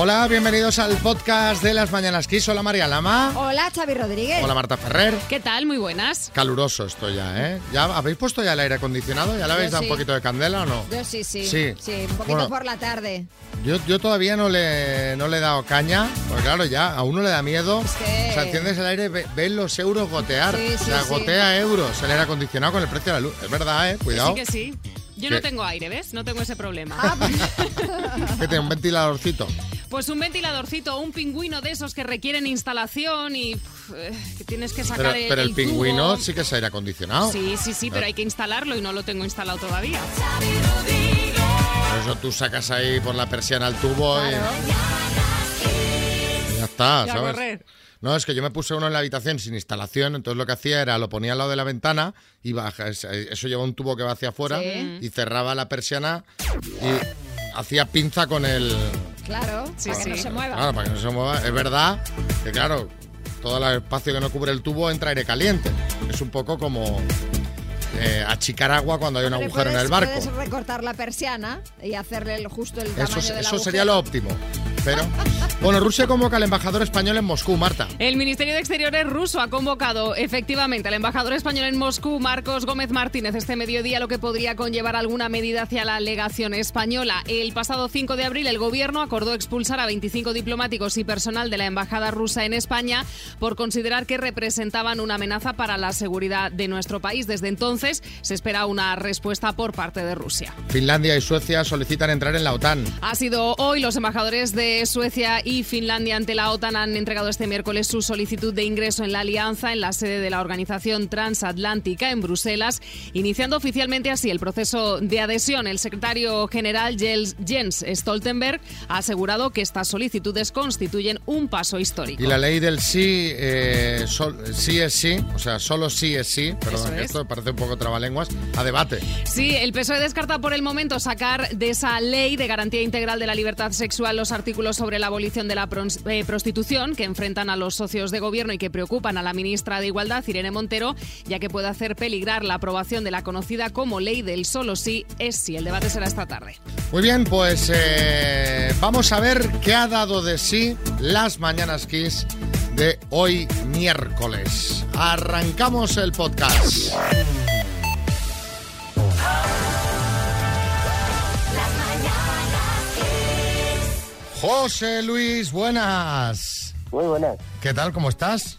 Hola, bienvenidos al podcast de las Mañanas Kiss. Hola María Lama. Hola, Xavi Rodríguez. Hola Marta Ferrer. ¿Qué tal? Muy buenas. Caluroso esto ya, ¿eh? ¿Ya habéis puesto ya el aire acondicionado? ¿Ya le habéis Yo dado sí. un poquito de candela o no? Yo sí, sí. Sí. un poquito Bueno. por la tarde. Yo, yo todavía no le, no le he dado caña, porque claro, ya a uno le da miedo. Es que- O sea, enciendes el aire, ve- ves los euros gotear. Sí, o sí, sea, sí. gotea euros el aire acondicionado con el precio de la luz. Es verdad, ¿eh? Cuidado. Sí que sí. Yo ¿Qué? no tengo aire, ¿ves? No tengo ese problema. Ah, pues, tiene un ventiladorcito. Pues un ventiladorcito, un pingüino de esos que requieren instalación y eh, que tienes que sacar Pero, el, pero el el pingüino tubo. sí que es aire acondicionado. Sí, sí, sí, pero hay que instalarlo y no lo tengo instalado todavía. Por eso tú sacas ahí por la persiana el tubo y- claro. y ya está, Y a ¿sabes? correr. No, es que yo me puse uno en la habitación sin instalación, entonces lo que hacía era lo ponía al lado de la ventana y baja, es- eso lleva un tubo que va hacia afuera Sí. y cerraba la persiana y hacía pinza con el... Claro, Sí, para que sí. no se mueva. Claro, para que no se mueva. Es verdad que, claro, todo el espacio que no cubre el tubo entra aire caliente. Es un poco como eh, achicar agua cuando hay un agujero en puedes- el barco. Puedes recortar la persiana y hacerle el- justo el tamaño Eso, del eso agujero. sería lo óptimo. Pero, bueno, Rusia convoca al embajador español en Moscú, Marta. El Ministerio de Exteriores ruso ha convocado efectivamente al embajador español en Moscú, Marcos Gómez Martínez, este mediodía, lo que podría conllevar alguna medida hacia la legación española. El pasado 5 de abril, el gobierno acordó expulsar a 25 diplomáticos y personal de la embajada rusa en España por considerar que representaban una amenaza para la seguridad de nuestro país. Desde entonces se espera una respuesta por parte de Rusia. Finlandia y Suecia solicitan entrar en la OTAN. Ha sido hoy los embajadores de Suecia y Finlandia ante la OTAN han entregado este miércoles su solicitud de ingreso en la alianza en la sede de la Organización Transatlántica en Bruselas, iniciando oficialmente así el proceso de adhesión. El secretario general Jens- Stoltenberg ha asegurado que estas solicitudes constituyen un paso histórico. Y la ley del sí, eh, sol- sí es sí, o sea, solo sí es sí, perdón, es. esto parece un poco trabalenguas, a debate. Sí, el PSOE descarta por el momento sacar de esa ley de garantía integral de la libertad sexual los artículos sobre la abolición de la eh, prostitución que enfrentan a los socios de gobierno y que preocupan a la ministra de Igualdad, Irene Montero, ya que puede hacer peligrar la aprobación de la conocida como ley del solo sí es sí. El debate será esta tarde. Muy bien, pues eh, vamos a ver qué ha dado de sí las Mañanas Kiss de hoy miércoles. Arrancamos el podcast. José Luis, buenas. Muy buenas. ¿Qué tal? ¿Cómo estás?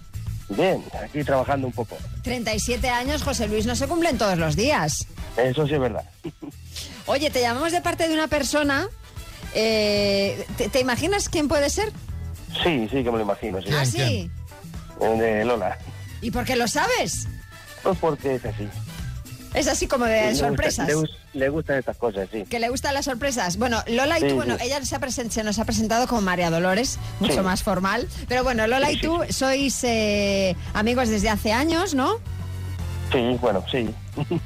Bien, aquí trabajando un poco. 37 años, José Luis, no se cumplen todos los días. Eso sí es verdad. Oye, te llamamos de parte de una persona. eh, ¿te, te imaginas quién puede ser? Sí, sí que me lo imagino, sí. ¿Quién, ah, sí. Eh, De Lola. ¿Y por qué lo sabes? Pues porque es así. Es así como de Le sorpresas. Le gustan estas cosas, sí. Que le gustan las sorpresas. Bueno, Lola y Sí, tú, bueno, sí. ella se, ha se nos ha presentado como María Dolores, mucho Sí. más formal. Pero bueno, Lola y Sí, tú sois eh, amigos desde hace años, ¿no? Sí, bueno, sí.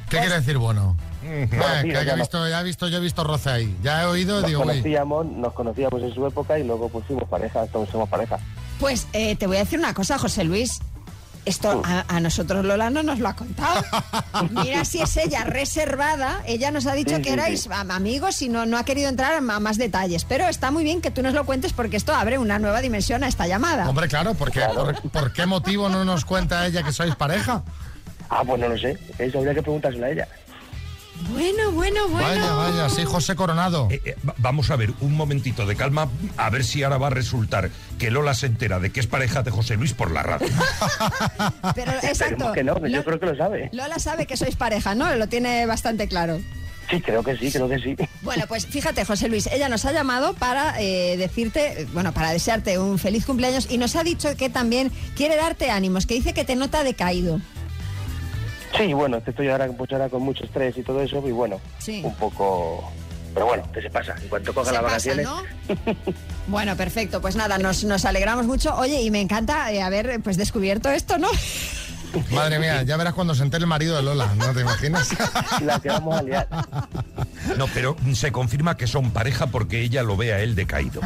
¿Qué quiere decir bueno? Eh, sí, que ya ya he no. visto, ya he visto, yo he visto roce ahí. Ya he oído, Nos digo, uy. conocíamos, nos conocíamos en su época y luego pues fuimos pareja, todos somos pareja. Pues eh, te voy a decir una cosa, José Luis. Esto a, a nosotros Lola no nos lo ha contado. Mira si es ella reservada. Ella nos ha dicho Sí, que sí, erais sí. amigos y no, no ha querido entrar a más detalles. Pero está muy bien que tú nos lo cuentes porque esto abre una nueva dimensión a esta llamada. Hombre, claro, porque ¿por, por qué motivo no nos cuenta ella que sois pareja? Ah, pues no lo sé. Eso habría que preguntárselo a ella. Bueno, bueno, bueno. Vaya, vaya, sí, José Coronado. Eh, eh, va- vamos a ver, un momentito de calma, a ver si ahora va a resultar que Lola se entera de que es pareja de José Luis por la radio. Pero exacto. Que no, que yo creo que lo sabe. Lola sabe que sois pareja, ¿no? Lo tiene bastante claro. Sí, creo que sí, creo que sí. Bueno, pues fíjate, José Luis, ella nos ha llamado para eh, decirte, bueno, para desearte un feliz cumpleaños y nos ha dicho que también quiere darte ánimos, que dice que te nota decaído. Sí, bueno, estoy ahora, pues ahora con mucho estrés y todo eso, y bueno, Sí. un poco... Pero bueno, que se pasa. En cuanto coja Se las pasa, vacaciones... ¿no? Bueno, perfecto. Pues nada, nos, nos alegramos mucho. Oye, y me encanta eh, haber pues descubierto esto, ¿no? Madre mía, ya verás cuando se entere el marido de Lola, ¿no te imaginas? La que vamos a liar. No, pero se confirma que son pareja porque ella lo ve a él decaído.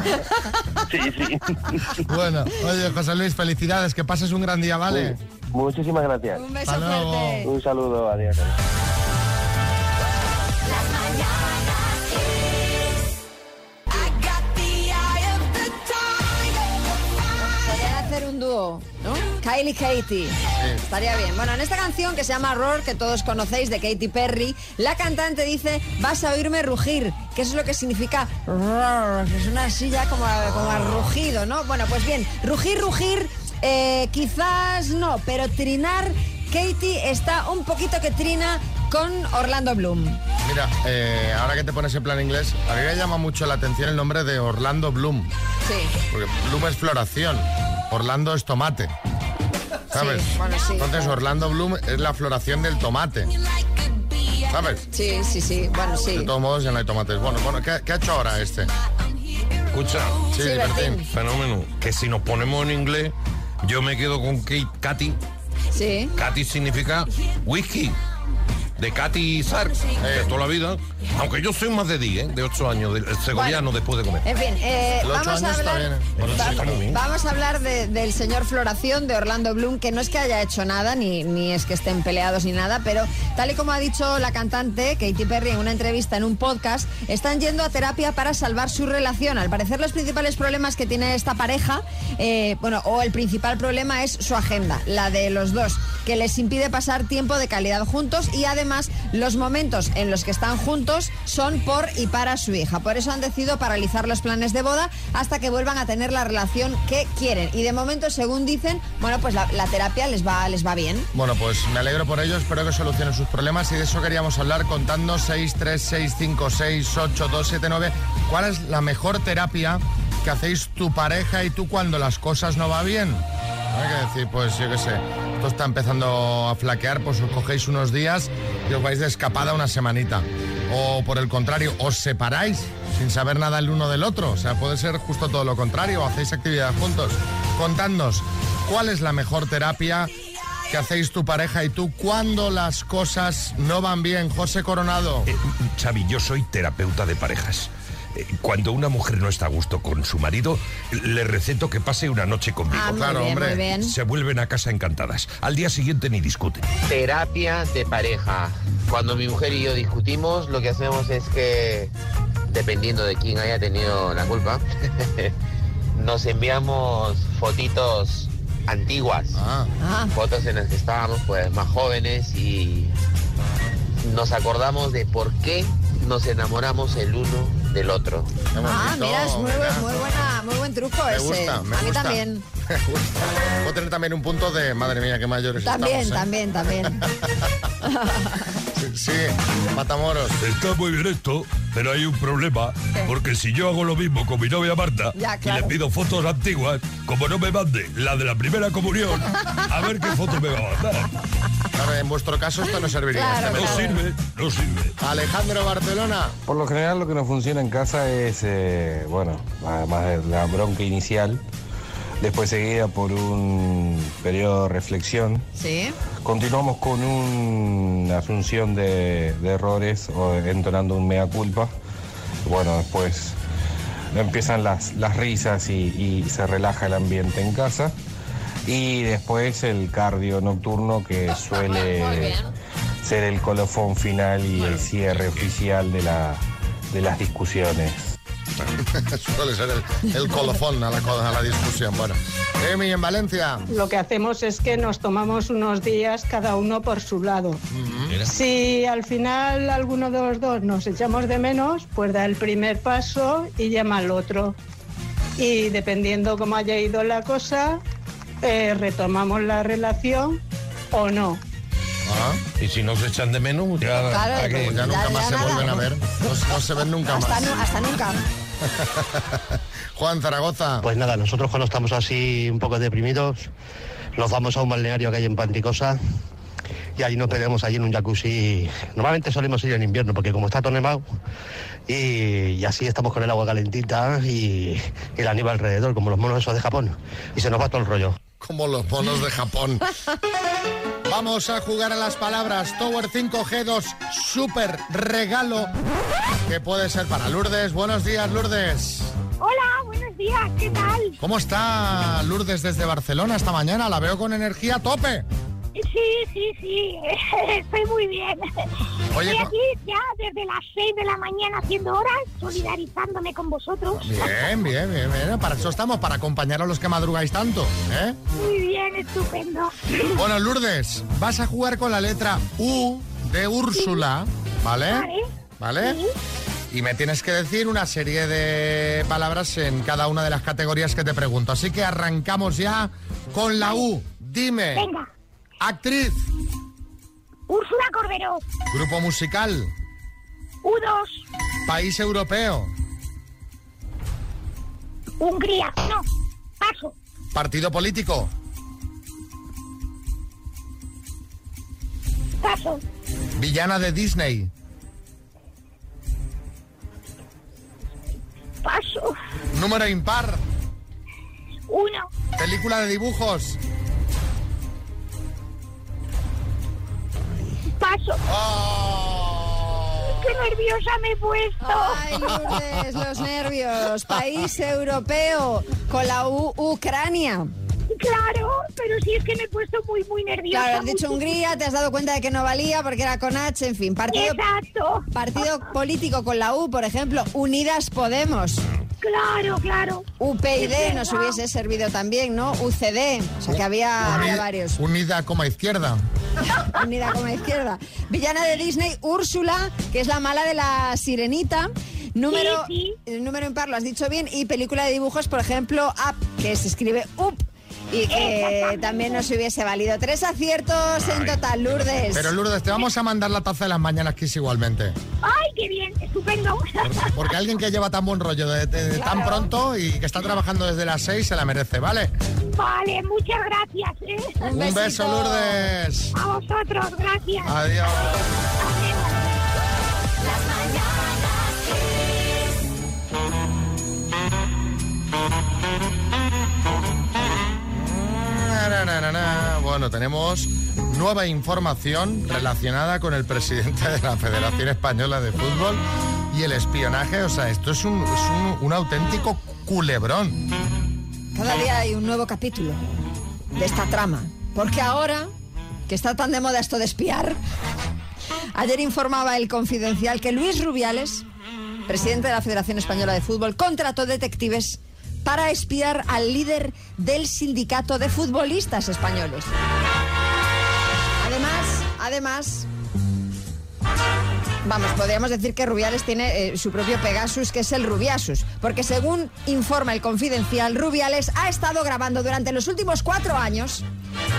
Sí, sí. Bueno, oye, José Luis, felicidades, que pases un gran día, ¿vale? Muchísimas gracias. Un beso Hasta luego. fuerte. Un saludo, adiós. un dúo, ¿no? Kylie Katie. Estaría bien. Bueno, en esta canción que se llama Roar, que todos conocéis, de Katy Perry, la cantante dice, vas a oírme rugir, que eso es lo que significa roar, que es una silla como, como a rugido, ¿no? Bueno, pues bien, rugir, rugir, eh, quizás no, pero trinar, Katie está un poquito que trina con Orlando Bloom. Mira, eh, ahora que te pones en plan inglés, a mí me llama mucho la atención el nombre de Orlando Bloom. Sí. Porque Bloom es floración, Orlando es tomate. ¿Sabes? Sí, bueno, sí. Entonces Orlando Bloom es la floración del tomate. ¿Sabes? Sí, sí, sí. Bueno, sí. De todos modos ya no hay tomates. Bueno, bueno, ¿qué, qué ha hecho ahora este? Escucha, Sí, Sí, Bertín. Bertín. fenómeno, que si nos ponemos en inglés, yo me quedo con Kate, Katy. Sí. Katy significa whisky. De Katy Sark, de toda la vida. Aunque yo soy más de 10, ¿eh? de 8 años, del segoviano después de comer. En fin, eh, vamos, a hablar, ¿eh? Bueno, va- vamos a hablar de- del señor Floración de Orlando Bloom, que no es que haya hecho nada, ni, ni es que estén peleados ni nada, pero tal y como ha dicho la cantante Katy Perry en una entrevista en un podcast, están yendo a terapia para salvar su relación. Al parecer los principales problemas que tiene esta pareja, eh, bueno, o el principal problema es su agenda, la de los dos, que les impide pasar tiempo de calidad juntos y además los momentos en los que están juntos son por y para su hija. Por eso han decidido paralizar los planes de boda hasta que vuelvan a tener la relación que quieren. Y de momento, según dicen, bueno, pues la, la terapia les va, les va bien. Bueno, pues me alegro por ello, espero que solucionen sus problemas y de eso queríamos hablar contando 636568279. ¿Cuál es la mejor terapia que hacéis tu pareja y tú cuando las cosas no va bien? Hay que decir, pues yo qué sé, esto está empezando a flaquear, pues os cogéis unos días y os vais de escapada una semanita. O por el contrario, os separáis sin saber nada el uno del otro. O sea, puede ser justo todo lo contrario, hacéis actividad juntos. Contadnos, ¿cuál es la mejor terapia que hacéis tu pareja y tú cuando las cosas no van bien? José Coronado. Eh, Xavi, yo soy terapeuta de parejas. Cuando una mujer no está a gusto con su marido, le receto que pase una noche conmigo. Ah, muy claro, bien, hombre. muy bien. Se vuelven a casa encantadas. Al día siguiente ni discuten. Terapia de pareja. Cuando mi mujer y yo discutimos, lo que hacemos es que, dependiendo de quién haya tenido la culpa, nos enviamos fotitos antiguas, Ah, Ah, fotos en las que estábamos pues más jóvenes y nos acordamos de por qué nos enamoramos el uno del otro. ah, mira, es muy, muy buena, muy buen truco Me ese. gusta, me a mí gusta. también. Me gusta. Puedo tener también un punto de, madre mía, qué mayores También, estamos. ¿eh? también, también. Sí, Matamoros. Está muy bien esto, pero hay un problema, porque si yo hago lo mismo con mi novia Marta Ya, y le pido fotos antiguas, como no me mande la de la primera comunión, a ver qué foto me va a mandar. Claro, en vuestro caso esto no serviría. Claro, este No sirve, no sirve. Alejandro Barcelona. Por lo general lo que nos funciona en casa es, eh, bueno, además de la bronca inicial, después seguida por un periodo de reflexión. Sí. Continuamos con una asunción de, de errores o entonando un mea culpa. Bueno, después empiezan las, las risas y, y se relaja el ambiente en casa. Y después el cardio nocturno que suele ser el colofón final y el cierre oficial de, la, de las discusiones. Suele ser el, el colofón a la, co- a la discusión. Bueno, Emi en Valencia. Lo que hacemos es que nos tomamos unos días cada uno por su lado. Si al final alguno de los dos nos echamos de menos, pues da el primer paso y llama al otro. Y dependiendo cómo haya ido la cosa, eh, retomamos la relación o no. Ah, Y si no se echan de menos, ya, Claro, ya nunca Ya, más ya se nada. vuelven a ver. No, no se ven nunca Hasta, más. hasta nunca. Juan Zaragoza. Pues nada, nosotros cuando estamos así un poco deprimidos, nos vamos a un balneario que hay en Panticosa y allí nos pegamos allí en un jacuzzi. Normalmente solemos ir en invierno porque como está todo nevado y, y así estamos con el agua calentita y, y la nieve alrededor, como los monos esos de Japón. Y se nos va todo el rollo. Como los monos de Japón. Vamos a jugar a las palabras. Tower 5G2, super regalo que puede ser para Lourdes. Buenos días, Lourdes. Hola, buenos días, ¿qué tal? ¿Cómo está Lourdes desde Barcelona esta mañana? La veo con energía a tope. Sí, sí, sí, estoy muy bien. Oye, Estoy aquí ya desde las 6 de la mañana haciendo horas, solidarizándome con vosotros. Bien, bien, bien, bien. Para eso estamos, para acompañar a los que madrugáis tanto. ¿eh? Muy bien, estupendo. Bueno, Lourdes, vas a jugar con la letra U de Úrsula, ¿vale? Vale. ¿Vale? Y me tienes que decir una serie de palabras en cada una de las categorías que te pregunto. Así que arrancamos ya con la U. Dime. Venga. Actriz, Úrsula Corberó, grupo musical, U2, país europeo, Hungría. No, paso. partido político, Paso. villana de Disney, número impar, Uno. película de dibujos. Paso. ¡Oh! Qué nerviosa me he puesto. Ay, Lourdes, los nervios. País europeo con la U, Ucrania. Claro, pero sí es que me he puesto muy, muy nerviosa. Claro, has dicho. Hungría, te has dado cuenta de que no valía porque era con H, en fin. Partido, Exacto. partido político con la U, por ejemplo, Unidas Podemos. Claro, claro. UPyD nos hubiese servido también, ¿no? UCD, o sea que había, varios. Unida como izquierda. Unida como izquierda. Villana de Disney, Úrsula, que es la mala de la sirenita. Número, Sí, el número impar, lo has dicho bien. Y película de dibujos, por ejemplo, Up, que se escribe Up. Y que también nos hubiese valido. Tres aciertos en total, Lourdes. Pero Lourdes, te vamos a mandar la taza de las mañanas Kiss igualmente. Ay, qué bien, estupendo. Porque alguien que lleva tan buen rollo de, de- de tan pronto y que está trabajando desde las 6 se la merece, ¿vale? Vale, muchas gracias. ¿eh? Un Un beso. Lourdes. A vosotros, gracias. Adiós. Bueno, tenemos nueva información relacionada con el presidente de la Federación Española de Fútbol y el espionaje. O sea, esto es es un- un auténtico culebrón. Cada día hay un nuevo capítulo de esta trama. Porque ahora, que está tan de moda esto de espiar, ayer informaba el confidencial que Luis Rubiales, presidente de la Federación Española de Fútbol, contrató detectives para espiar al líder del sindicato de futbolistas españoles. Además, además, Vamos, podríamos decir que Rubiales tiene eh, su propio Pegasus, que es el Rubiasus, porque según informa el Confidencial, Rubiales ha estado grabando durante los últimos cuatro años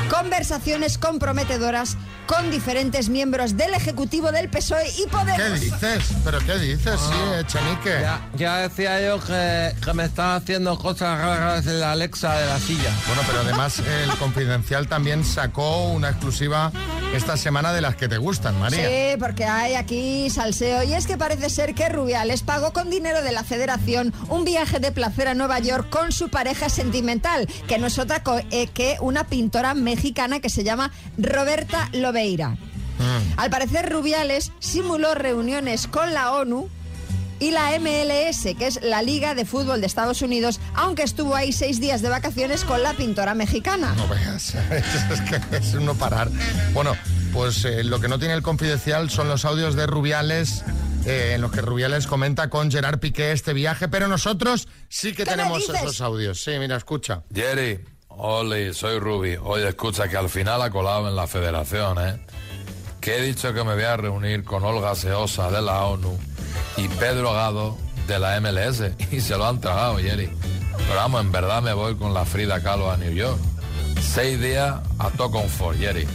conversaciones comprometedoras con diferentes miembros del Ejecutivo del PSOE y ¿Qué Podemos. dices? ¿Pero qué dices? Sí, Echenique. Ya, ya decía yo que, que me estaba haciendo cosas raras en la Alexa de la silla. Bueno, pero además el Confidencial también sacó una exclusiva esta semana de las que te gustan, María. Sí, porque hay aquí salseo. Y es que parece ser que Rubiales pagó con dinero de la federación un viaje de placer a Nueva York con su pareja sentimental, que no es otra eh, que una pintora mexicana que se llama Roberta Lobeira. Al parecer, Rubiales simuló reuniones con la ONU y la MLS, que es la Liga de Fútbol de Estados Unidos, aunque estuvo ahí seis días de vacaciones con la pintora mexicana. No veas, es que es uno parar. Bueno, pues eh, lo que no tiene el confidencial son los audios de Rubiales, eh, en los que Rubiales comenta con Gerard Piqué este viaje, pero nosotros sí que ¿Qué me tenemos esos audios. Sí, mira, escucha. Jerry, Oli, soy Ruby. Oye, escucha que al final ha colado en la federación, ¿eh? Que he dicho que me voy a reunir con Olga Seosa de la ONU y Pedro Gado de la MLS. Y se lo han tragado, Jerry. Pero vamos, en verdad me voy con la Frida Kahlo a New York. Seis días a todo Jerry.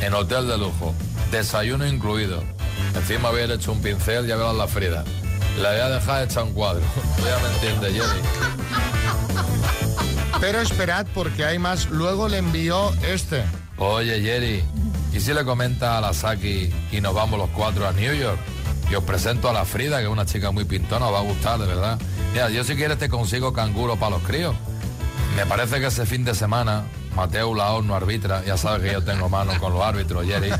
En hotel de lujo. Desayuno incluido. Encima voy a ir hecho un pincel, ya verás la Frida. La voy a dejar hecha un cuadro. Ya me entiendes, Jerry. Pero esperad porque hay más. Luego le envió este. Oye, Jerry, ¿y si le comenta a la Saki y nos vamos los cuatro a New York? Y os presento a la Frida, que es una chica muy pintona, os va a gustar, de verdad. Mira, yo si quieres te consigo canguro para los críos. Me parece que ese fin de semana Mateo Laos no arbitra, ya sabes que yo tengo mano con los árbitros, Jerry.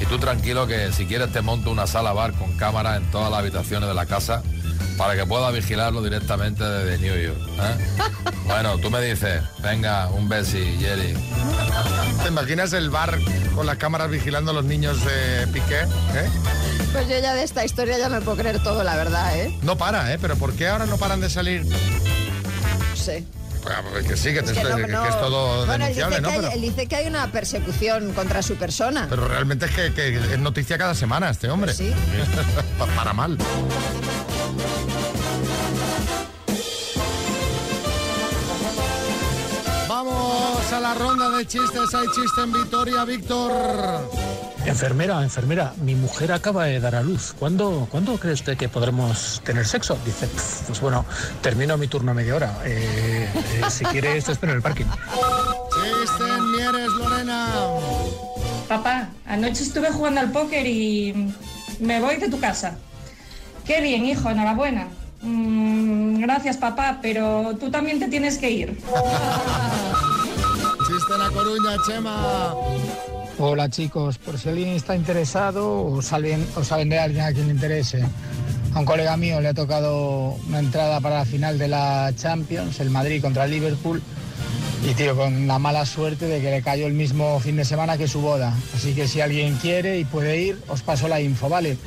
Y tú tranquilo que si quieres te monto una sala bar con cámaras en todas las habitaciones de la casa para que pueda vigilarlo directamente desde New York. ¿eh? Bueno, tú me dices, venga, un besi, Jerry. ¿Te imaginas el bar con las cámaras vigilando a los niños de Piqué? ¿eh? Pues yo ya de esta historia ya me puedo creer todo, la verdad, ¿eh? No para, ¿eh? Pero ¿por qué ahora no paran de salir? No sé. Ah, pues que sí, que, te Es que estoy- no- que- no- que es todo Bueno, él dice ¿no? hay, Pero, él dice que hay una persecución contra su persona. pero realmente es que, que es noticia cada semana este hombre. Pues sí. Pa- para mal. Vamos a la ronda de chistes. Hay chiste en Vitoria, Víctor. Enfermera, enfermera, mi mujer acaba de dar a luz. ¿Cuándo, ¿cuándo cree usted que podremos tener sexo? Dice, "Pf, pues bueno, termino mi turno a media hora. Eh, eh, si quiere, esto espero en el parking. Chiste en Mieres, Lorena. Papá, anoche estuve jugando al póker y me voy de tu casa. Qué bien, hijo, enhorabuena. Mm, gracias, papá, pero tú también te tienes que ir. En La Coruña, Chema. Hola chicos, por si alguien está interesado o saben, o saben de alguien a quien le interese. A un colega mío le ha tocado una entrada para la final de la Champions, el Madrid contra el Liverpool. Y tío, con la mala suerte de que le cayó el mismo fin de semana que su boda. Así que si alguien quiere y puede ir, os paso la info, ¿vale?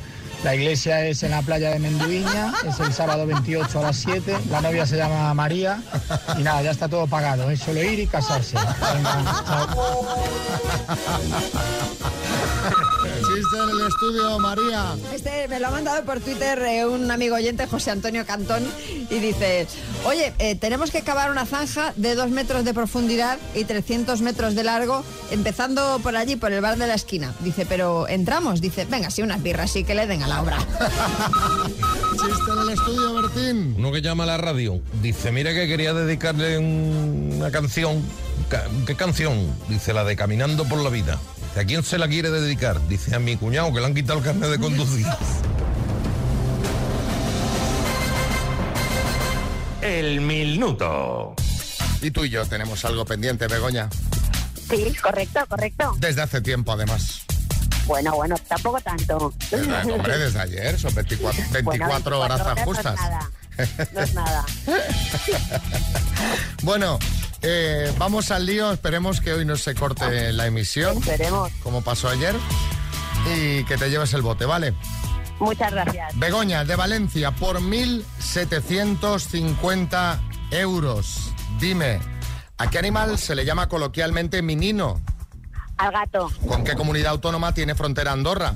La iglesia es en la playa de Menduiña, es el sábado 28 a las 7, la novia se llama María. Y nada, ya está todo pagado, es solo ir y casarse. En el estudio, María. Este me lo ha mandado por Twitter eh, un amigo oyente, José Antonio Cantón, y dice, oye, eh, tenemos que cavar una zanja de dos metros de profundidad y 300 metros de largo, empezando por allí, por el bar de la esquina. Dice, pero entramos. Dice, venga, sí, unas birras, sí, que le den a la obra. Chiste en el estudio, Bertín. Uno que llama a la radio dice, mira que quería dedicarle un- una canción. Ca- ¿Qué canción? Dice la de Caminando por la vida. ¿A quién se la quiere dedicar? Dice a mi cuñado que le han quitado el carnet de conducir. El minuto. Y tú y yo tenemos algo pendiente, Begoña. Sí, correcto, correcto. Desde hace tiempo, además. Bueno, bueno, tampoco tanto. Desde- hombre, desde ayer, son 24, 24 horas horas no es justas. nada. No es nada. Bueno, eh, vamos al lío. Esperemos que hoy no se corte la emisión. Esperemos. Como pasó ayer. Y que te lleves el bote, ¿vale? Muchas gracias. Begoña, de Valencia, por 1.750 euros. Dime, ¿a qué animal se le llama coloquialmente minino? Al gato. ¿Con qué comunidad autónoma tiene frontera Andorra?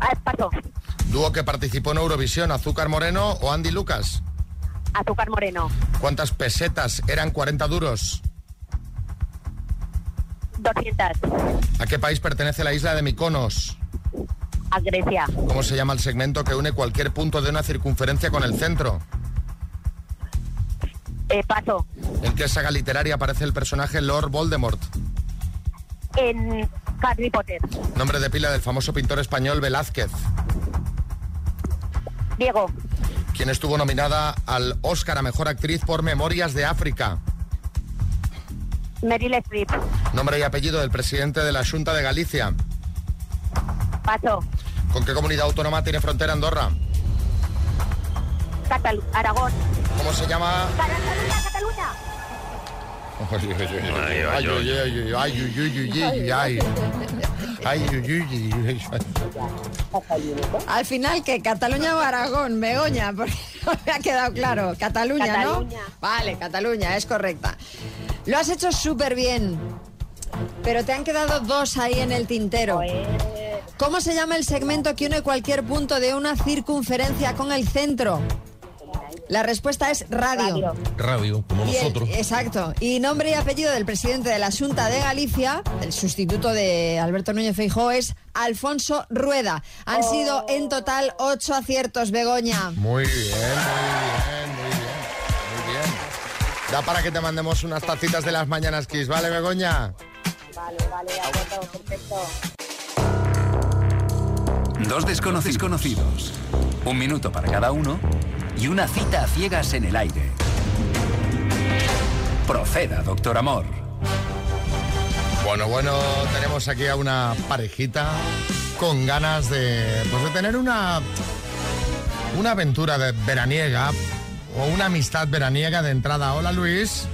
Ah, paso. Dúo que participó en Eurovisión, Azúcar Moreno o Andy Lucas. Azúcar moreno. ¿Cuántas pesetas eran 40 duros? 200. ¿A qué país pertenece la isla de Mykonos? A Grecia. ¿Cómo se llama el segmento que une cualquier punto de una circunferencia con el centro? Eh, paso. ¿En qué saga literaria aparece el personaje Lord Voldemort? En Harry Potter. Nombre de pila del famoso pintor español Velázquez. Diego. Quien estuvo nominada al Oscar a Mejor Actriz por Memorias de África. Meryl Streep. Nombre y apellido del presidente de la Junta de Galicia. Paso. ¿Con qué comunidad autónoma tiene frontera Andorra? Catalu Aragón. ¿Cómo se llama? Cataluña, Cataluña. Ay, ay, ay, ay, ay, ay, ay, ay, ay, ay. Ay. Al final, que Cataluña o Aragón, Begoña, porque no me ha quedado claro. Cataluña, Cataluña. ¿no? Vale, Cataluña, es correcta. Lo has hecho súper bien, pero te han quedado dos ahí en el tintero. ¿Cómo se llama el segmento que une cualquier punto de una circunferencia con el centro? La respuesta es radio. Radio, como Y el- nosotros. exacto. Y nombre y apellido del presidente de la Junta de Galicia, el sustituto de Alberto Núñez Feijóo, es Alfonso Rueda. Han sido en total ocho aciertos, Begoña. Muy bien, muy bien, muy bien, muy bien. Da para que te mandemos unas tacitas de las mañanas Kiss, ¿vale, Begoña? Vale, vale, de acuerdo, perfecto. Dos desconocidos conocidos. Un minuto para cada uno y una cita a ciegas en el aire. Proceda, doctor Amor. Bueno, bueno, tenemos aquí a una parejita con ganas de, pues de tener una, una aventura de veraniega o una amistad veraniega de entrada. Hola Luis.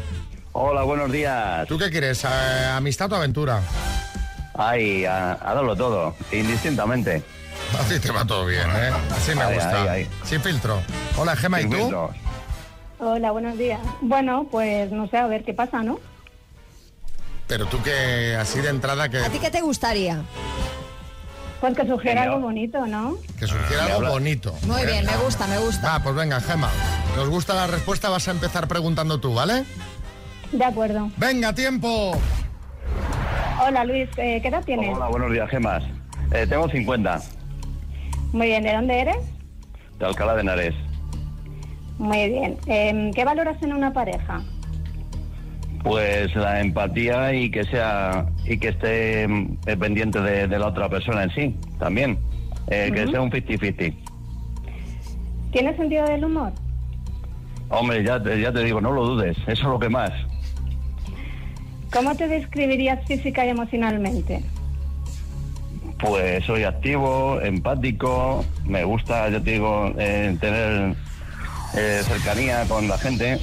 Hola, buenos días. ¿Tú qué quieres? eh, ¿Amistad o aventura? Ay, a, a darlo todo, indistintamente. Así te va todo bien, ¿eh? Así me gusta. Sin filtro. Hola Gema, ¿y tú? filtros. Hola, buenos días. Bueno, pues no sé, a ver qué pasa, ¿no? Pero tú que así de entrada que, ¿A ti qué te gustaría? Pues que surgiera algo bonito, ¿no? que surgiera Me algo habla- bonito. Muy bien, me gusta, me gusta. Ah, pues venga, Gema. ¿Nos gusta la respuesta? Vas a empezar preguntando tú, ¿vale? De acuerdo. Venga, tiempo. Hola, Luis, eh, ¿qué edad tienes? Hola, buenos días, Gemas. Eh, tengo 50, Muy bien, ¿de dónde eres? de Alcalá de Henares. Muy bien. Em, ¿Qué valoras en una pareja? Pues la empatía y que sea y que esté eh, pendiente de, de la otra persona en sí, también. Eh, Que sea un 50-50. ¿Tienes sentido del humor? Hombre, ya te, ya te digo, no lo dudes, eso es lo que más. ¿Cómo te describirías física y emocionalmente? Pues soy activo, empático, me gusta, ya te digo, eh, tener eh, cercanía con la gente.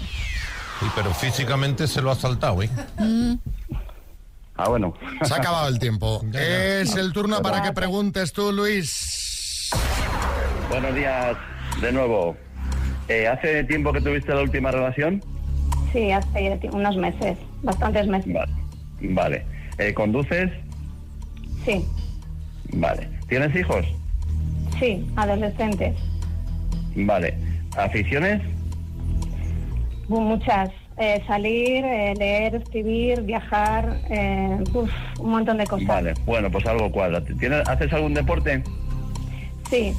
Sí, pero físicamente se lo ha saltado, ¿eh? Ah, bueno. Se ha acabado el tiempo. Ya, ya. Es el turno para que preguntes tú, Luis. Buenos días de nuevo. Eh, ¿Hace tiempo que tuviste la última relación? Sí, hace unos meses, bastantes meses. Vale. Vale. Eh, ¿Conduces? Sí, Vale. ¿Tienes hijos? sí, adolescentes. Vale. ¿Aficiones? Muchas. Eh, salir, eh, leer, escribir, viajar, eh, uf, un montón de cosas. Vale. Bueno, pues algo cuadra. ¿Tienes, ¿Haces algún deporte? Sí,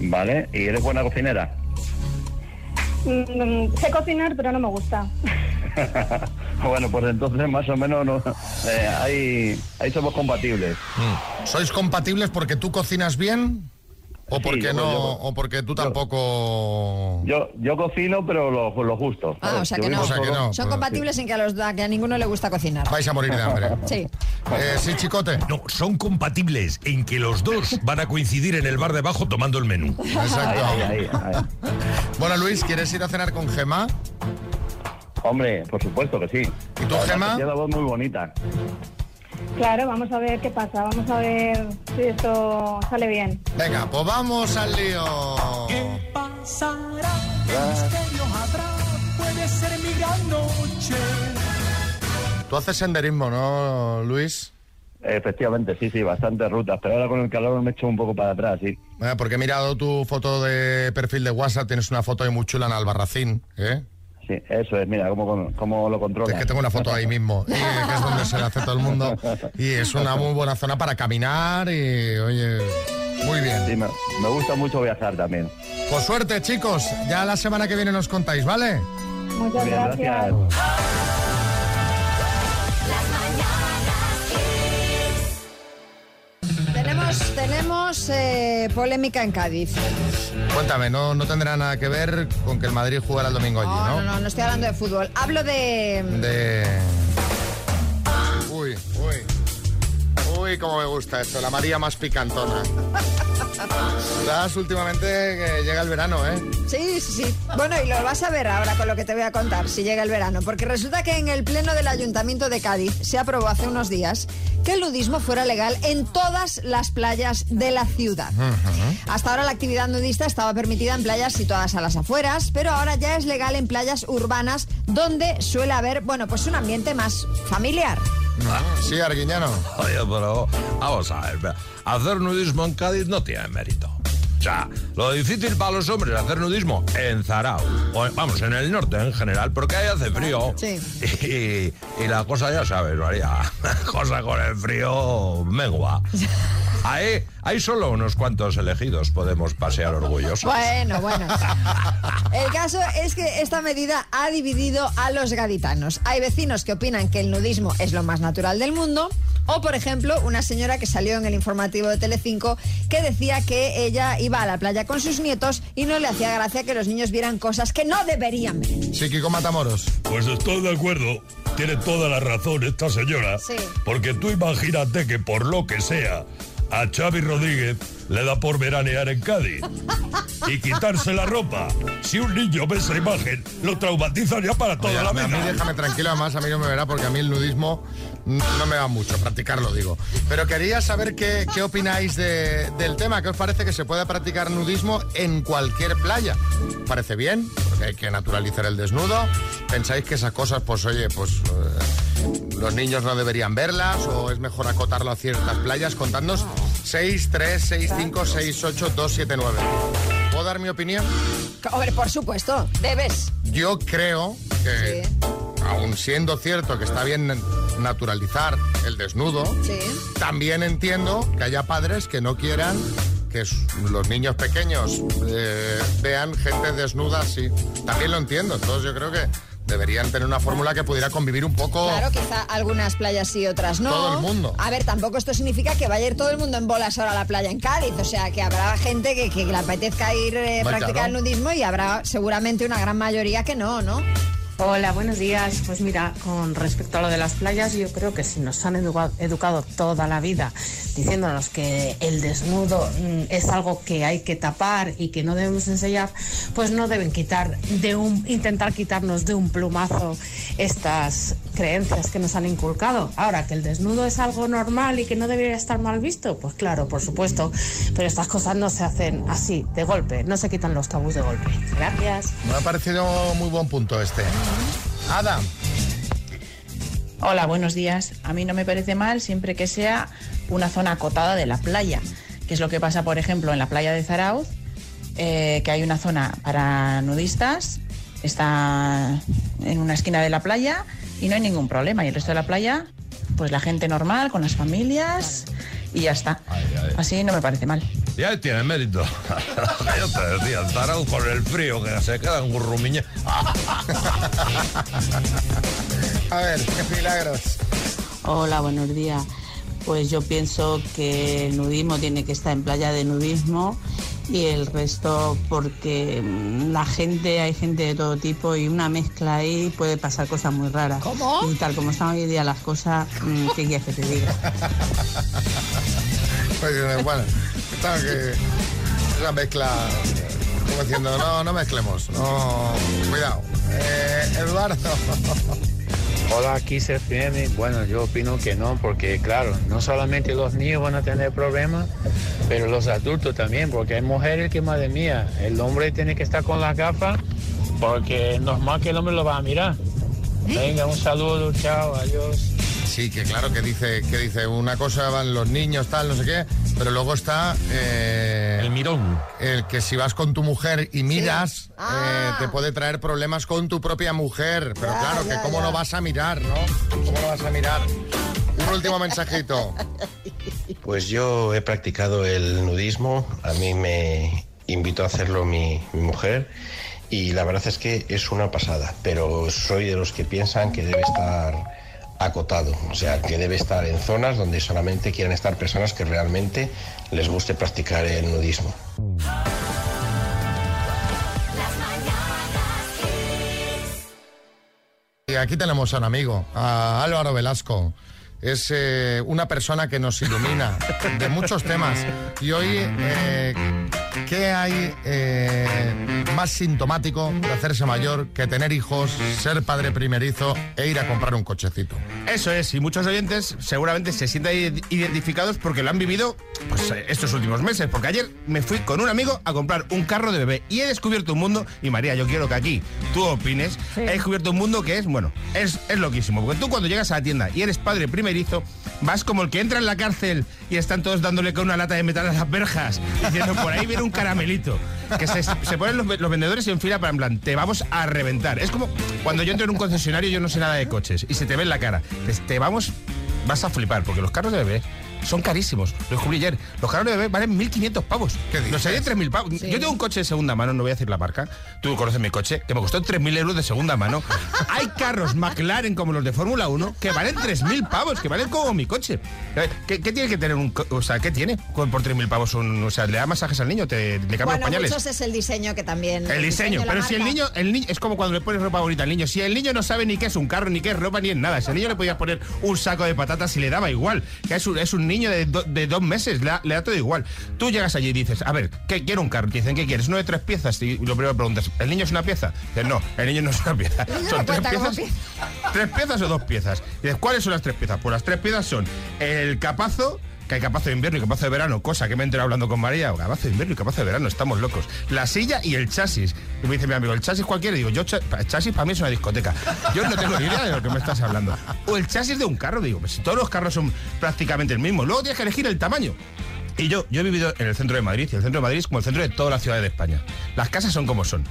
Vale. ¿Y eres buena cocinera? Mm, sé cocinar, pero no me gusta. bueno, pues entonces más o menos no, eh, ahí, ahí somos compatibles. ¿Sois compatibles porque tú cocinas bien? ¿O Sí, porque yo- no? yo- ¿O porque tú tampoco.? Yo, yo cocino, pero lo, lo justo. Ah, ¿sabes? o sea que no. O sea que no, Son compatibles en que a, los, a que a ninguno le gusta cocinar. Vais a morir de hambre. Sí. Eh, sí, chicote. No, son compatibles en que los dos van a coincidir en el bar de abajo tomando el menú. Exacto. Ahí, ahí, ahí. Bueno, Luis, ¿quieres ir a cenar con Gema? Hombre, por supuesto que sí. ¿Y tú, Gemma? Tiene la voz muy bonita. Claro, vamos a ver qué pasa, vamos a ver si esto sale bien. Venga, pues vamos al lío. pasará? ¿Qué misterio habrá? Puede ser mi gran noche. Tú haces senderismo, ¿no, Luis? Efectivamente, sí, sí, bastantes rutas, pero ahora con el calor me echo un poco para atrás, sí. Eh, porque he mirado tu foto de perfil de WhatsApp, tienes una foto ahí muy chula en Albarracín, ¿eh? Sí, eso es, mira cómo, cómo lo controla. Es que tengo una foto ahí mismo, y, que es donde se le hace todo el mundo. Y es una muy buena zona para caminar y, oye, muy bien. Sí, me, me gusta mucho viajar también. Pues suerte, chicos. Ya la semana que viene nos contáis, ¿vale? Muchas Bien, gracias. gracias. Tenemos, tenemos eh, polémica en Cádiz. Cuéntame, no, no tendrá nada que ver con que el Madrid jugara el domingo allí, No, ¿no? no, no, no estoy hablando de fútbol. Hablo de... De... Uy, uy. Uy, cómo me gusta esto, la María más picantona. Das últimamente que llega el verano, ¿eh? Sí, sí, sí. Bueno, y lo vas a ver ahora con lo que te voy a contar, si llega el verano. Porque resulta que en el Pleno del Ayuntamiento de Cádiz se aprobó hace unos días que el nudismo fuera legal en todas las playas de la ciudad. Hasta ahora la actividad nudista estaba permitida en playas situadas a las afueras, pero ahora ya es legal en playas urbanas donde suele haber, bueno, pues un ambiente más familiar. Sí, Arguiñano. Oye, pero vamos a ver. Hacer nudismo en Cádiz no tiene mérito. Sea, lo difícil para los hombres es hacer nudismo en Zarao, o vamos, en el norte en general, porque ahí hace frío. Sí. Y, y la cosa ya sabes, María, la cosa con el frío mengua. Ahí, hay solo unos cuantos elegidos podemos pasear orgullosos. Bueno, bueno. El caso es que esta medida ha dividido a los gaditanos. Hay vecinos que opinan que el nudismo es lo más natural del mundo. O, por ejemplo, una señora que salió en el informativo de Telecinco que decía que ella iba a la playa con sus nietos y no le hacía gracia que los niños vieran cosas que no deberían ver. Sí, Kiko Matamoros. Pues estoy de acuerdo. Tiene toda la razón esta señora. Sí. Porque tú imagínate que por lo que sea a Xavi Rodríguez le da por veranear en Cádiz y quitarse la ropa. Si un niño ve esa imagen, lo traumatizaría para toda Oye, la a mí vida. déjame tranquilo, además a mí no me verá porque a mí el nudismo no me va mucho, practicarlo digo. Pero quería saber qué, qué opináis de- del tema, ¿qué os parece que se pueda practicar nudismo en cualquier playa? ¿Parece bien? Porque hay que naturalizar el desnudo. ¿Pensáis que esas cosas, pues oye, pues eh, los niños no deberían verlas o es mejor acotarlo a ciertas playas? Contadnos 6, 3, 6, 5, 6, 8, 2, 7, 9. ¿Puedo dar mi opinión? Hombre, por supuesto, debes. Yo creo que, aun siendo cierto que está bien naturalizar el desnudo, Sí. también entiendo que haya padres que no quieran que los niños pequeños eh, vean gente desnuda así. También lo entiendo. Entonces yo creo que deberían tener una fórmula que pudiera convivir un poco... Claro, quizá algunas playas sí, otras no. Todo el mundo. A ver, tampoco esto significa que vaya a ir todo el mundo en bolas ahora a la playa en Cádiz. O sea, que habrá gente que, que le apetezca ir a Hombre, practicar claro. el nudismo y habrá seguramente una gran mayoría que no, ¿no? Hola, buenos días. Pues mira, con respecto a lo de las playas, yo creo que si nos han educa- educado toda la vida diciéndonos que el desnudo mm, es algo que hay que tapar y que no debemos enseñar, pues no deben quitar de un intentar quitarnos de un plumazo estas creencias que nos han inculcado. Ahora que el desnudo es algo normal y que no debería estar mal visto, pues claro, por supuesto, pero estas cosas no se hacen así de golpe, no se quitan los tabús de golpe. Gracias. Me ha parecido muy buen punto este. Ada. Hola, buenos días. A mí no me parece mal siempre que sea una zona acotada de la playa, que es lo que pasa, por ejemplo, en la playa de Zarauz, eh, que hay una zona para nudistas, está en una esquina de la playa y no hay ningún problema. Y el resto de la playa, pues la gente normal, con las familias y ya está. Así no me parece mal. Ya tiene mérito. Yo te decía, el con el frío que se queda en Gurrumiña. A ver, qué milagros. Hola, buenos días. Pues yo pienso que el nudismo tiene que estar en playa de nudismo y el resto porque mm, la gente, hay gente de todo tipo y una mezcla ahí puede pasar cosas muy raras. ¿Cómo? Y tal como están hoy en día las cosas, mm, ¿qué quieres que te diga? Pues, eh, bueno, claro que esa mezcla, como diciendo, no, no mezclemos, no, cuidado. Eh, Eduardo. Hola, aquí se FM. Bueno, yo opino que no, porque claro, no solamente los niños van a tener problemas, pero los adultos también, porque hay mujeres que, madre mía, el hombre tiene que estar con las gafas, porque es normal que el hombre lo va a mirar. Venga, un saludo, chao, adiós. Sí, que claro que dice, que dice una cosa van los niños, tal, no sé qué, pero luego está el mirón. El que si vas con tu mujer y miras, Ah. eh, te puede traer problemas con tu propia mujer. Pero Ya, claro, ya, que cómo ya. no vas a mirar, ¿no? ¿Cómo no vas a mirar? Un último mensajito. Pues yo he practicado el nudismo, a mí me invitó a hacerlo mi, mi mujer y la verdad es que es una pasada, pero soy de los que piensan que debe estar acotado, o sea, que debe estar en zonas donde solamente quieran estar personas que realmente les guste practicar el nudismo. Y aquí tenemos a un amigo, a Álvaro Velasco. Es eh, una persona que nos ilumina de muchos temas. Y hoy, eh, ¿qué hay eh, más sintomático de hacerse mayor que tener hijos, ser padre primerizo e ir a comprar un cochecito? Eso es, y muchos oyentes seguramente se sientan id- identificados porque lo han vivido pues, eh, estos últimos meses. Porque ayer me fui con un amigo a comprar un carro de bebé y he descubierto un mundo, y María, yo quiero que aquí tú opines, he descubierto un mundo que es, bueno, es, es loquísimo. Porque tú cuando llegas a la tienda y eres padre primerizo, vas como el que entra en la cárcel y están todos dándole con una lata de metal a las verjas, diciendo por ahí viene un caramelito. Que se, se ponen los, los vendedores en fila para en plan, te vamos a reventar. Es como cuando yo entro en un concesionario, yo no sé nada de coches y se te ve en la cara. Te, te vamos, vas a flipar, porque los carros de bebé son carísimos. Lo descubrí ayer. Los carros de bebé valen 1.500 pavos. Los hay de 3.000 pavos. Yo tengo un coche de segunda mano, no voy a decir la marca. Tú conoces mi coche, que me costó 3.000 euros de segunda mano. hay carros McLaren como los de Fórmula 1 que valen 3.000 pavos, que valen como mi coche. ¿Qué, qué tiene que tener un... O sea, ¿qué tiene con- por 3.000 pavos? Un, o sea, ¿le da masajes al niño? ¿Te, ¿Le cambia Bueno, los pañales? muchos es el diseño que también... El diseño, pero si el niño, el niño, es como cuando le pones ropa bonita al niño. Si el niño no sabe ni qué es un carro, ni qué es ropa, ni es nada. Si al niño le podías poner un saco de patatas y le daba igual. Que es un, es un niño niño de, do- de dos meses, le da, le da todo igual. Tú llegas allí y dices, a ver, ¿qué quiero un carro? Te dicen, ¿qué quieres? Uno de tres piezas. Y lo primero que preguntas, ¿el niño es una pieza? Dices, no, el niño no es una pieza. Son tres piezas. ¿Tres piezas o dos piezas? Y dices, ¿cuáles son las tres piezas? Pues las tres piezas son el capazo, que hay capazo de invierno y capazo de verano, cosa que me he hablando con María, capazo de invierno y capazo de verano, estamos locos. La silla y el chasis. Y me dice mi amigo, ¿el chasis cualquiera? Y digo, yo, chasis para mí es una discoteca. Yo no tengo ni idea de lo que me estás hablando. O el chasis de un carro, digo, pues si todos los carros son prácticamente el mismo. Luego tienes que elegir el tamaño. Y yo, yo he vivido en el centro de Madrid, y el centro de Madrid es como el centro de todas las ciudades de España. Las casas son como son.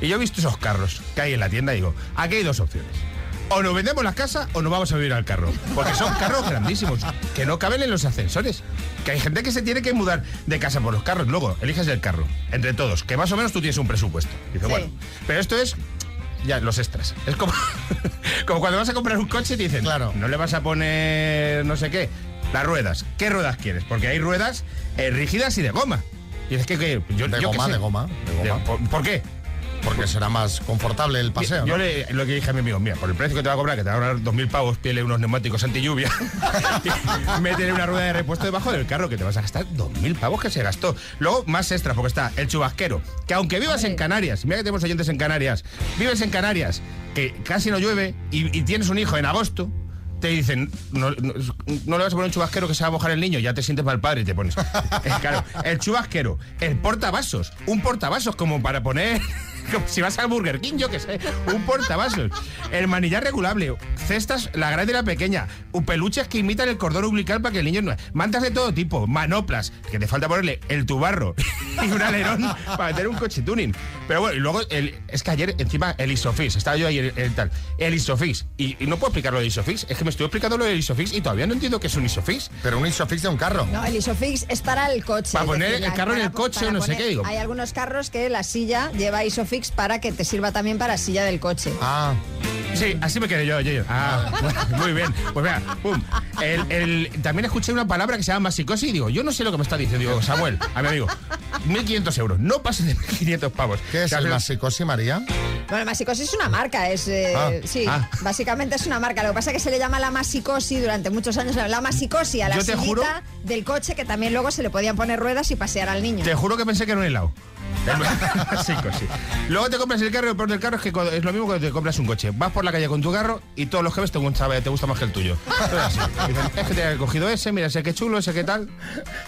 Y yo he visto esos carros que hay en la tienda y digo, aquí hay dos opciones. O nos vendemos las casas o nos vamos a vivir al carro. Porque son carros grandísimos, que no caben en los ascensores. Que hay gente que se tiene que mudar de casa por los carros. Luego, eliges el carro, entre todos, que más o menos tú tienes un presupuesto. Dice, bueno, pero esto es ya, los extras. Es como, como cuando vas a comprar un coche y te dicen, claro, no le vas a poner no sé qué. Las ruedas. ¿Qué ruedas quieres? Porque hay ruedas eh, rígidas y de goma. Y es que, que yo, De yo goma, de goma, de goma. ¿Por, por qué? Porque será más confortable el paseo. Yo ¿no? le, lo que dije a mi amigo, mira, por el precio que te va a cobrar, que te va a cobrar 2.000 pavos, pídele unos neumáticos anti lluvia, métele una rueda de repuesto debajo del carro, que te vas a gastar 2.000 pavos que se gastó. Luego, más extra, porque está el chubasquero, que aunque vivas en Canarias, mira que tenemos oyentes en Canarias, vives en Canarias, que casi no llueve, y, y tienes un hijo en agosto, te dicen, no, no- no le vas a poner un chubasquero que se va a mojar el niño, ya te sientes mal padre y te pones. Claro, el chubasquero, el portavasos, un portavasos como para poner, como si vas al Burger King, yo qué sé, un portavasos, el manillar regulable, cestas, la grande y la pequeña, un peluches que imitan el cordón umbilical para que el niño no... Mantas de todo tipo, manoplas, que te falta ponerle el tubarro y un alerón para meter un coche tuning. Pero bueno, y luego, el, es que ayer encima el Isofix, estaba yo ayer el, tal, el Isofix, y, y no puedo explicar lo del Isofix, es que me estoy explicando lo del Isofix y todavía no entiendo qué es un Isofix. Pero un Isofix de un carro. No, el Isofix es para el coche. Para poner decir, el carro en el coche o no sé qué, digo. Hay algunos carros que la silla lleva Isofix para que te sirva también para silla del coche. Ah. Sí, así me quedé yo ayer. Ah, muy bien. Pues mira, pum. El- el- también escuché una palabra que se llama masicosis y digo, yo no sé lo que me está diciendo. Digo, Samuel, a mi amigo, 1.500 euros. No pases de 1.500 pavos. ¿Qué es el masicosis, María? Bueno, masicosis es una marca, es eh, Ah, sí, ah. básicamente es una marca. Lo que pasa es que se le llama la masicosis durante muchos años, la masicosis a la Yo sillita juro- del coche que también luego se le podían poner ruedas y pasear al niño. Te juro que pensé que era un helado. Sí, sí. Luego te compras el carro y lo peor del carro es que es lo mismo que te compras un coche. Vas por la calle con tu carro y todos los jefes te gustan, te gusta más que el tuyo. Es que te he cogido ese, mira, ese que chulo, ese que tal.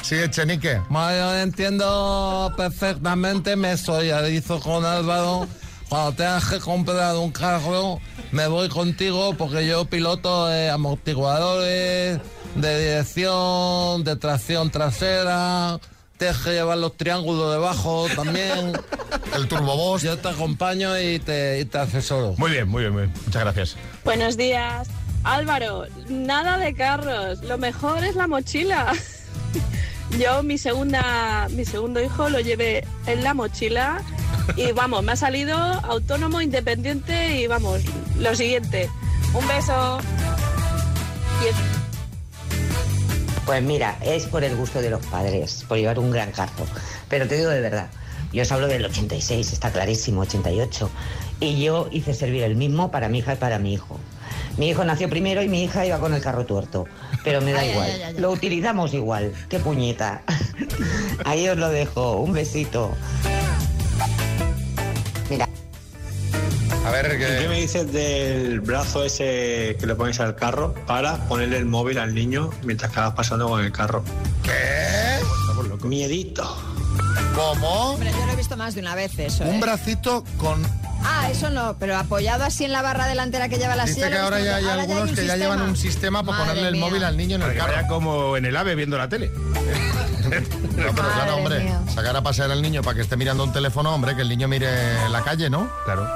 Sí, Echenique. yo entiendo perfectamente, me solidarizo con Álvaro. Cuando tengas que comprar un carro, me voy contigo porque yo piloto amortiguadores, de dirección, de tracción trasera. Tienes que llevar los triángulos debajo también. El turboboss. Yo te acompaño y te, y te asesoro. Muy bien, muy bien, muy bien. Muchas gracias. Buenos días. Álvaro, nada de carros. Lo mejor es la mochila. Yo mi segunda, mi segundo hijo lo llevé en la mochila y vamos, me ha salido autónomo, independiente y vamos, lo siguiente. Un beso. Pues mira, es por el gusto de los padres, por llevar un gran carro. Pero te digo de verdad, yo os hablo del 86, está clarísimo, 88. Y yo hice servir el mismo para mi hija y para mi hijo. Mi hijo nació primero y mi hija iba con el carro tuerto. Pero me da Ay, igual, ay, ay, ay. lo utilizamos igual. Qué puñeta. Ahí os lo dejo, un besito. Ver, ¿Y ¿qué me dices del brazo ese que le pones al carro para ponerle el móvil al niño mientras que vas pasando con el carro? ¿Qué? Miedito. ¿Cómo? Hombre, yo lo he visto más de una vez eso. Un ¿eh? bracito con... Ah, eso no, pero apoyado así en la barra delantera que lleva la Dice silla. que ahora ya hay. Ahora algunos un que ya llevan un sistema para Madre ponerle el móvil al niño en el carro. vaya como en el ave viendo la tele. No, pero claro, hombre, mía. sacar a pasear al niño para que esté mirando un teléfono, hombre, que el niño mire la calle, ¿no? Claro.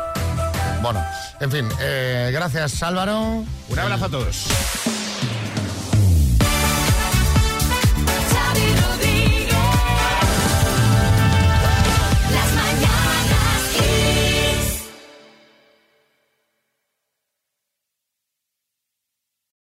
Bueno, en fin, eh, gracias Álvaro. Un abrazo a todos.